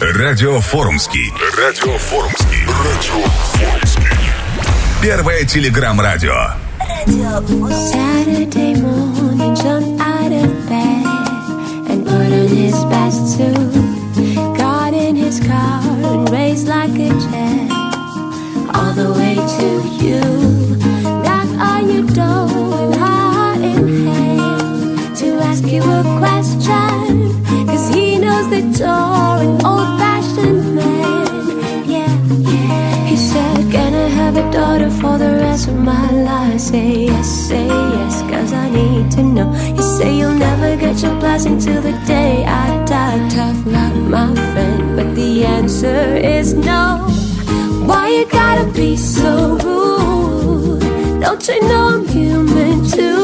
Радио Форумский. Радио Форумский. Радио Форумский. Первое телеграм-радио. Saturday morning, jumped out of bed and put on his best suit. Got in his car and raised like a jet all the way to you. Knock on your door and heart in to ask you a question, cause he knows the door. daughter for the rest of my life. Say yes, say yes, cause I need to know. You say you'll never get your blessing till the day I die. Tough luck, my friend, but the answer is no. Why you gotta be so rude? Don't you know I'm human too?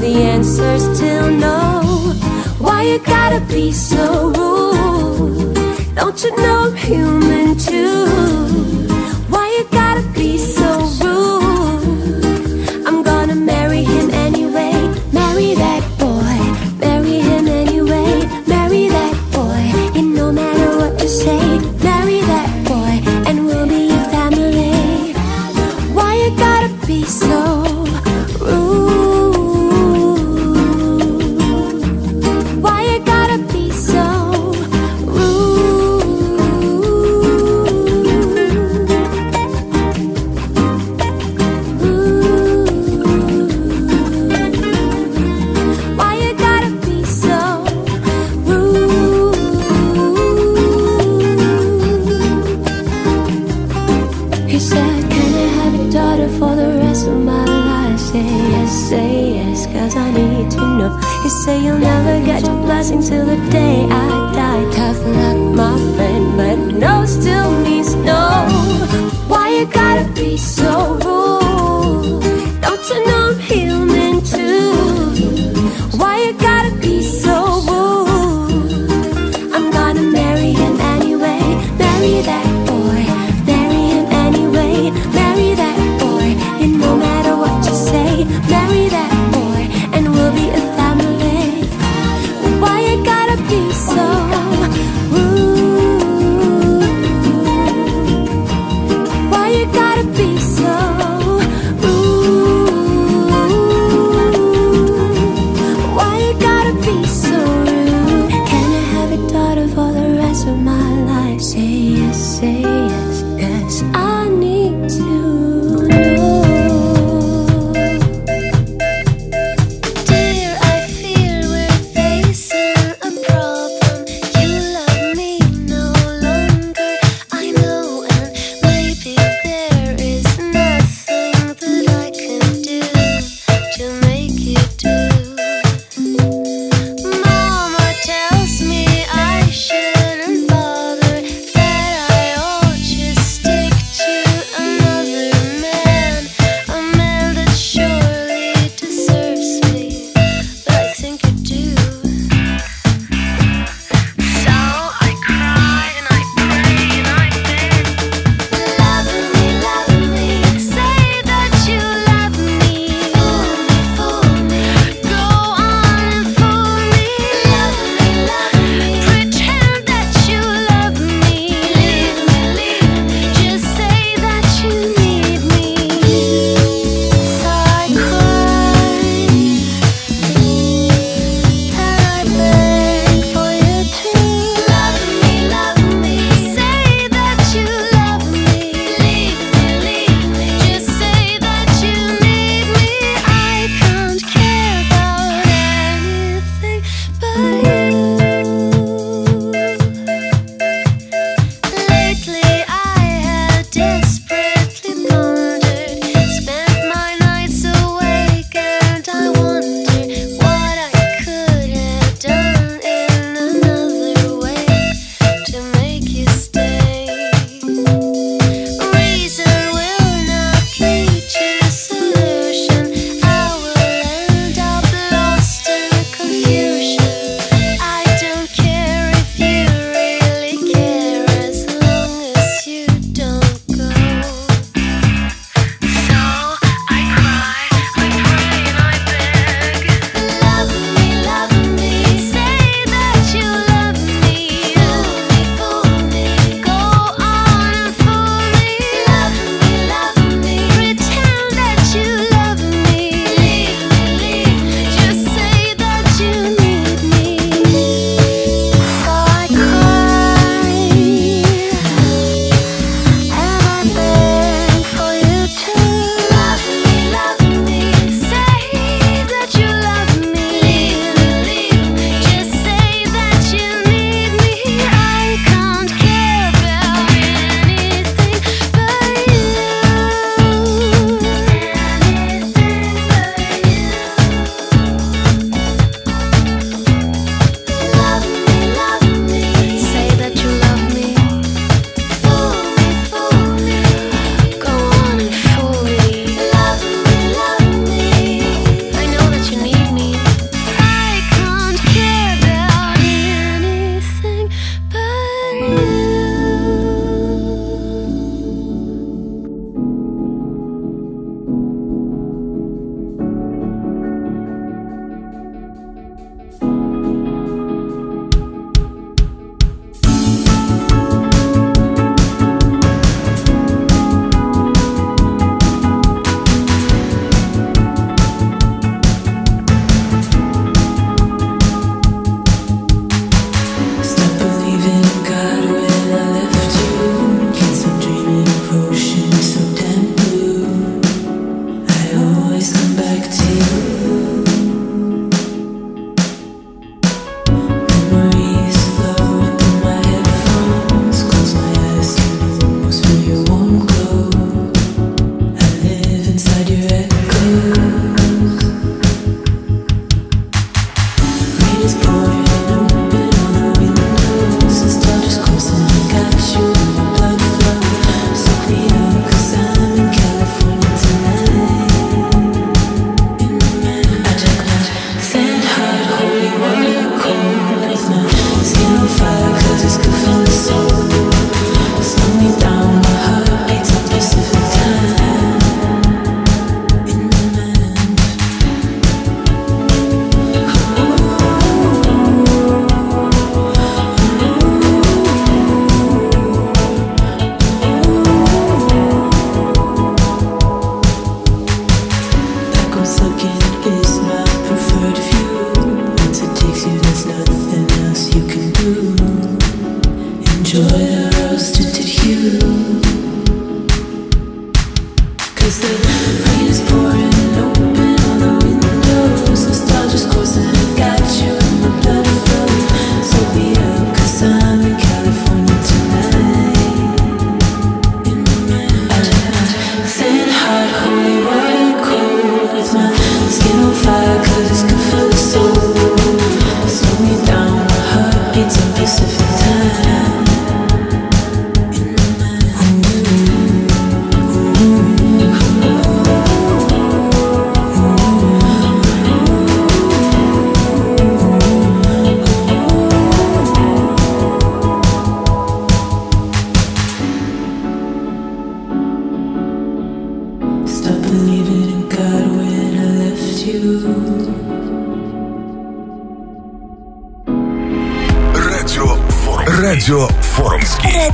the answer's still no. Why you gotta be so rude? Don't you know I'm human too?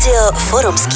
Radio Forumski.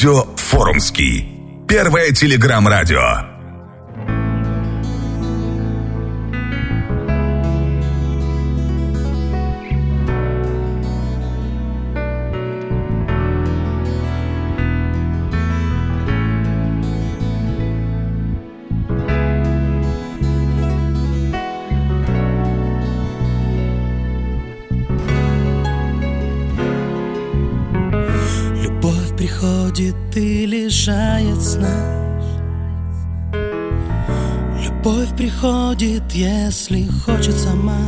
Радио Форумский. Первое телеграм-радио. Лишает сна. Любовь приходит, если хочет сама.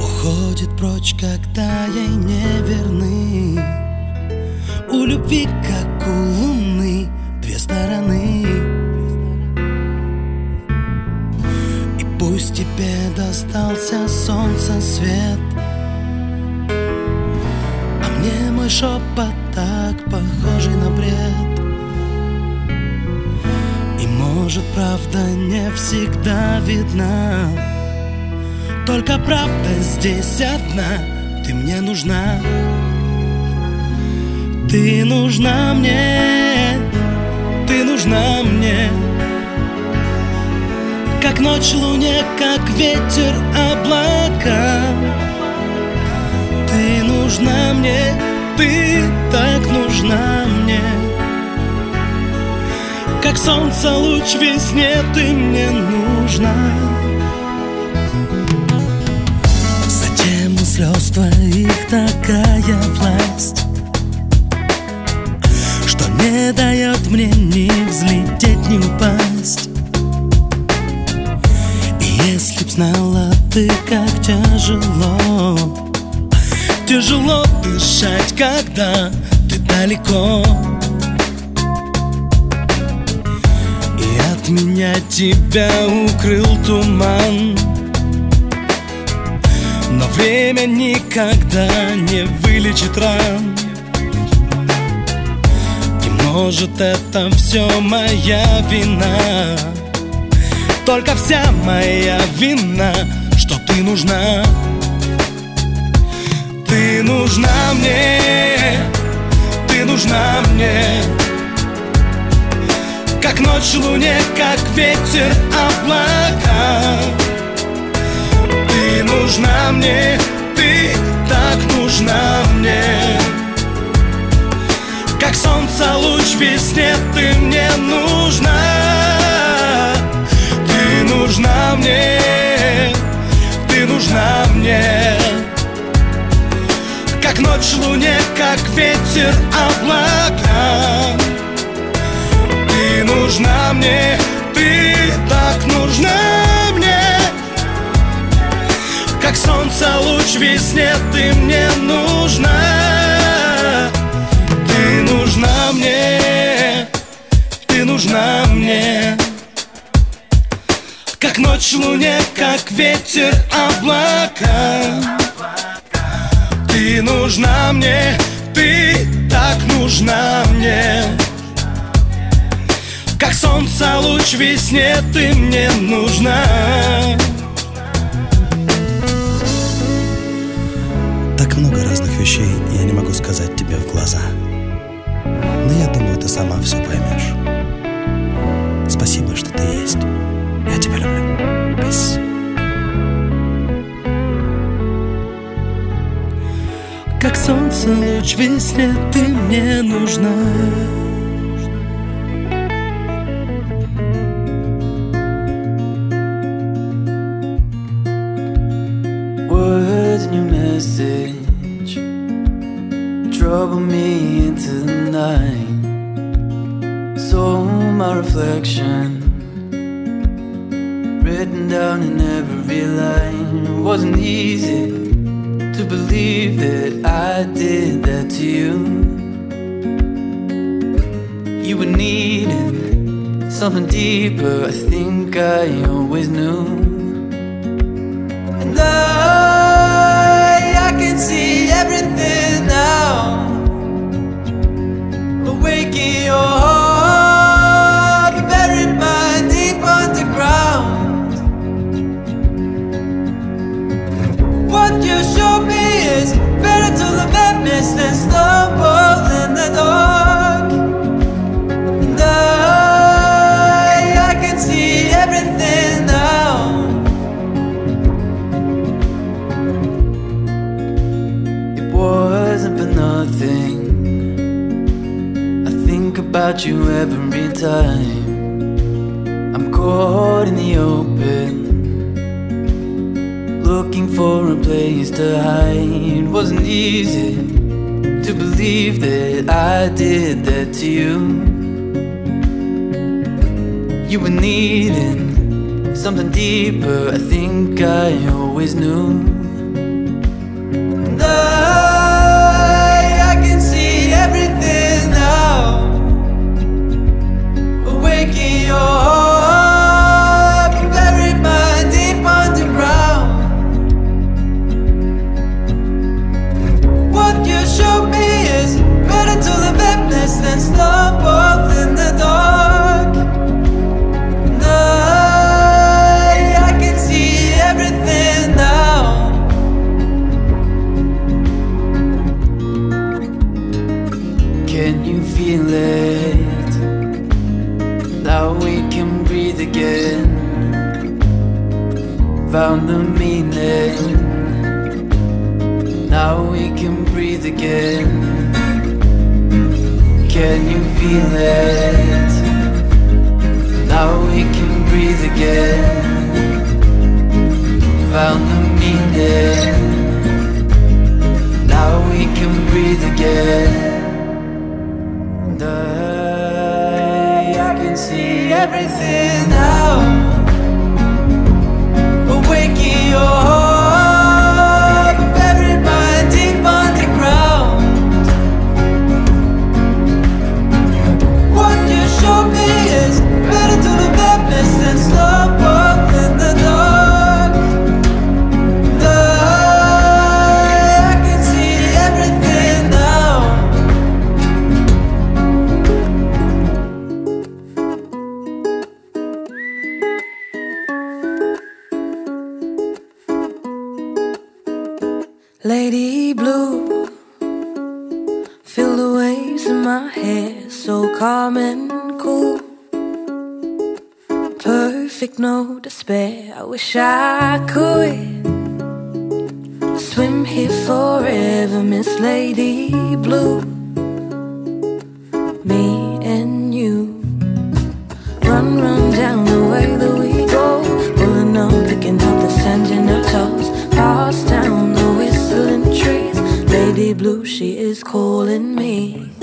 Уходит прочь, когда ей не верны. У любви, как у луны, две стороны. И пусть тебе достался солнца свет. А мне мой шепот может правда не всегда видна. Только правда здесь одна. Ты мне нужна. Ты нужна мне. Ты нужна мне. Как ночь луне, как ветер облака. Ты нужна мне, ты так нужна мне Как солнце луч весне ты мне нужна. Затем у слез твоих такая власть? Что не дает мне ни взлететь, ни упасть. Если б знала ты, как тяжело Тяжело дышать, когда ты далеко от меня тебя укрыл туман. Но время никогда не вылечит ран. И может это все моя вина. Только вся моя вина что ты нужна. Ты нужна мне, ты нужна мне Как ночь луне, как ветер облака. Ты нужна мне, ты так нужна мне. Как солнце луч весне ты мне нужна. Ты нужна мне, ты нужна мне. Как ночь луне, как ветер облака нужна мне, ты так нужна как солнце луч весне ты мне нужна. Ты нужна мне, ты нужна мне. Как ночь луне, как ветер облака. Ты нужна мне, ты так нужна мне Как солнце луч весне ты мне нужна много разных вещей, я не могу сказать тебе в глаза. Но я думаю, ты сама все поймешь. Спасибо, что ты есть. Я тебя люблю. Peace. Как солнце луч весне ты мне нужна every line. It wasn't easy to believe that I did that to you. You were needing something deeper. I think I always knew. And I, I can see everything now waking your heart, wasn't for nothing I think about you every time. I'm caught in the open, looking for a place to hide. Wasn't easy to believe that I did that to you. You were needing something deeper, I think I always knew. I, I can see everything now your heart, Found the meaning. Now we can breathe again. Can you feel it? Now we can breathe again. Found the meaning. Now we can breathe again. And I, can see everything now. your and cool. Perfect, no despair. I wish I could swim here forever, Miss Lady Blue. Me and you, run, run down the way that we go, pulling up, picking up the sand in our toes, pass down the whistling trees. Lady Blue, she is calling me.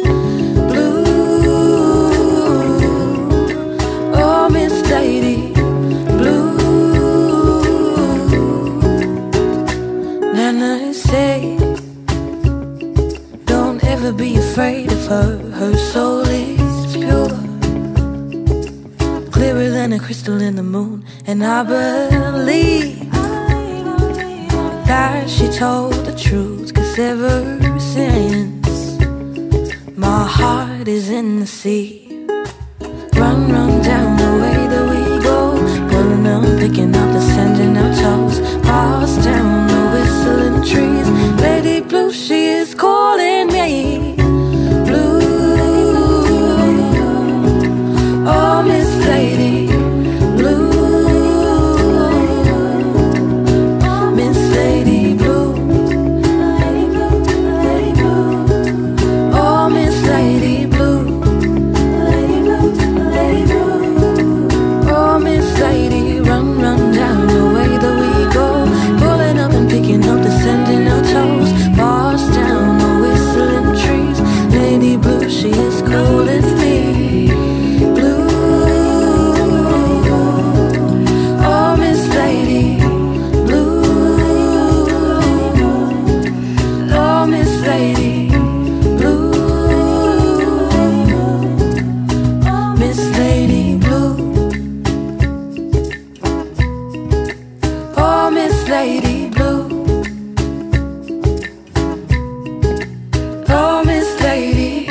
Oh, Miss Lady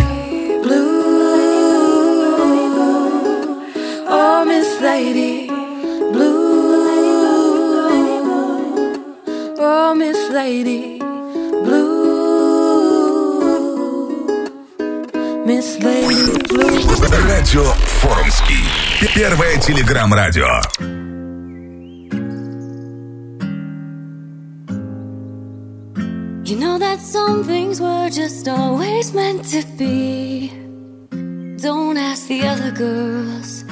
Blue. Oh. Oh. Oh. Радио Форумский. Первое телеграм-радио. Just always meant to be. Don't ask the other girls,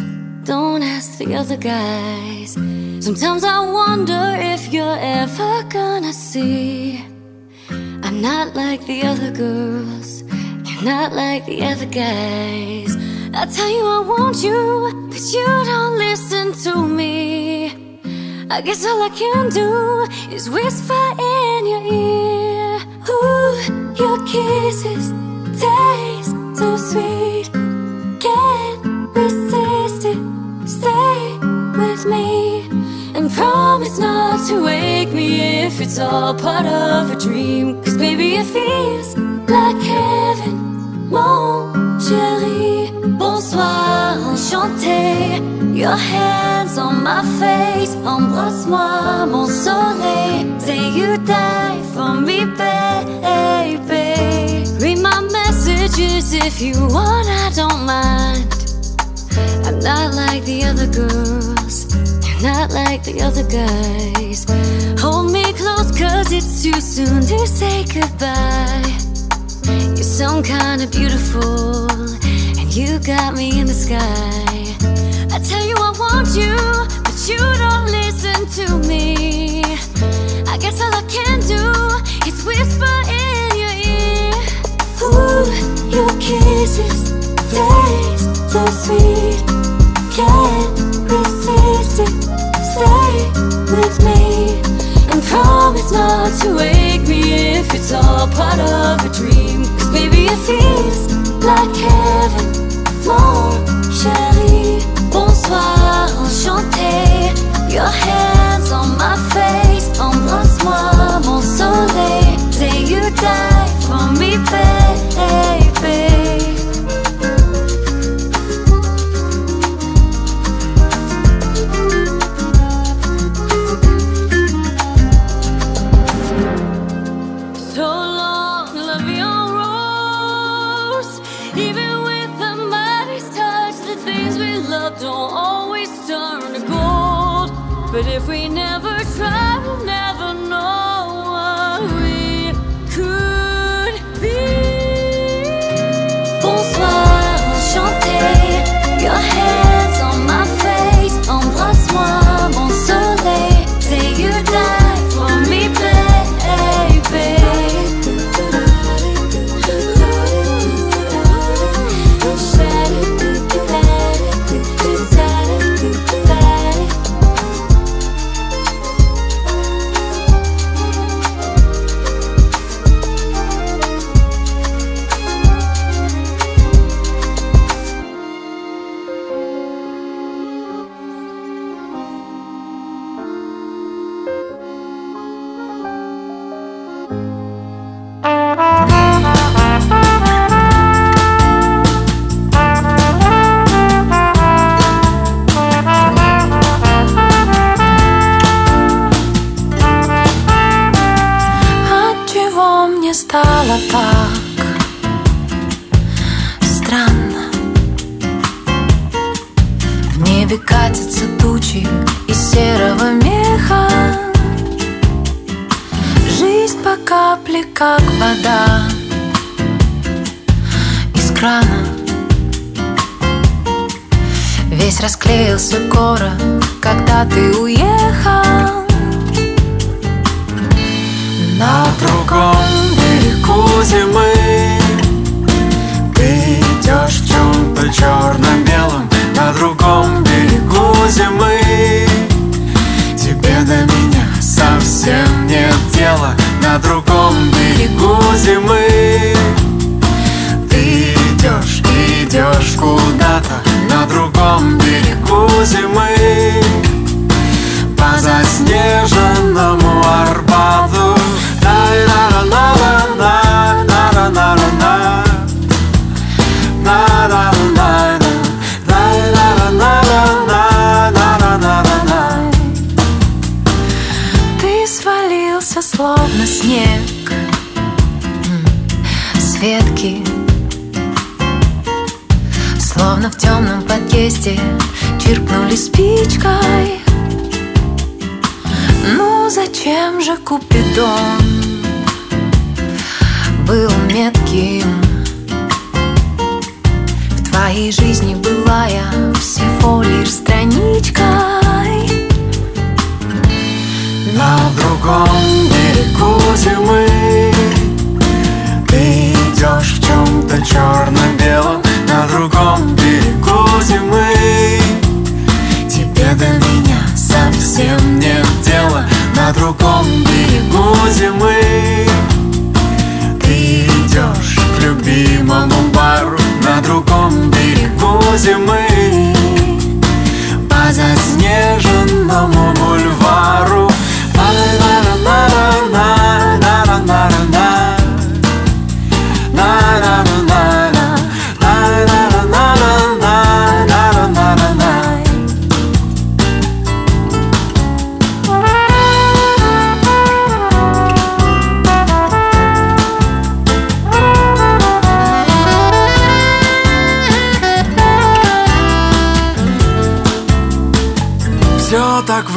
don't ask the other guys. Sometimes I wonder if you're ever gonna see. I'm not like the other girls, you're not like the other guys. I tell you I want you, but you don't listen to me. I guess all I can do is whisper in your ear. All part of a dream. Cause baby, it feels like heaven. Mon chéri, bonsoir, enchanté. Your hands on my face, embrasse-moi, mon soleil. Say you die for me, baby. Read my messages if you want, I don't mind. I'm not like the other girls, you're not like the other guys. Hold me close, cause it's too soon to say goodbye. You're some kind of beautiful, and you got me in the sky. I tell you I want you, but you don't listen to me. I guess all I can do is whisper in your ear. Ooh, your kisses taste so sweet. Not to wake me if it's all part of a dream. Cause baby, it feels like heaven. Mon chéri, bonsoir, enchanté. Your hands on my face, embrasse-moi, mon soleil. Say you die for me, baby. Капле, как вода. Из крана Весь расклеился город, когда ты уехал. На другом берегу зимы Ты идешь в чем-то черно-белом На другом берегу зимы На другом берегу зимы. Ты идешь, идешь куда-то На другом берегу зимы свалился, словно снег. С Словно в темном подъезде Чиркнули спичкой. Ну зачем же Купидон Был метким. В твоей жизни была я Всего лишь страничкой. На другом берегу зимы Ты идешь в чем-то черно-белом На другом берегу зимы Тебе до меня совсем нет дела На другом берегу зимы Ты идешь к любимому бару На другом берегу зимы По заснеженному бульвару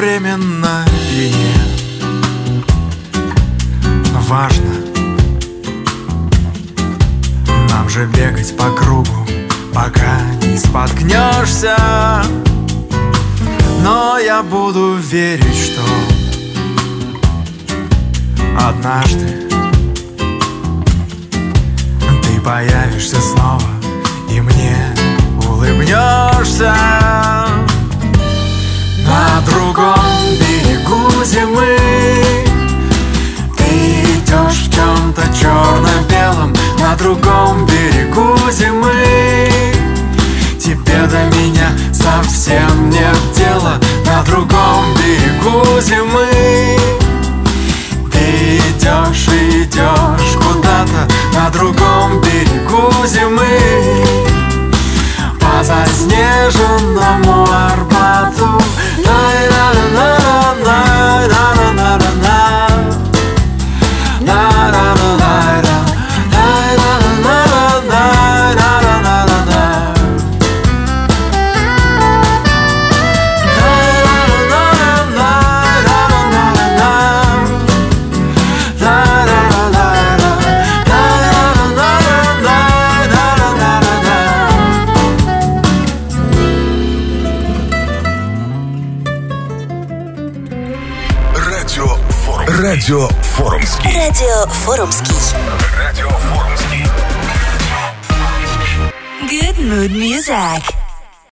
Временно и не важно Нам же бегать по кругу, пока не споткнешься. Но я буду верить, fazer Радио Форумский.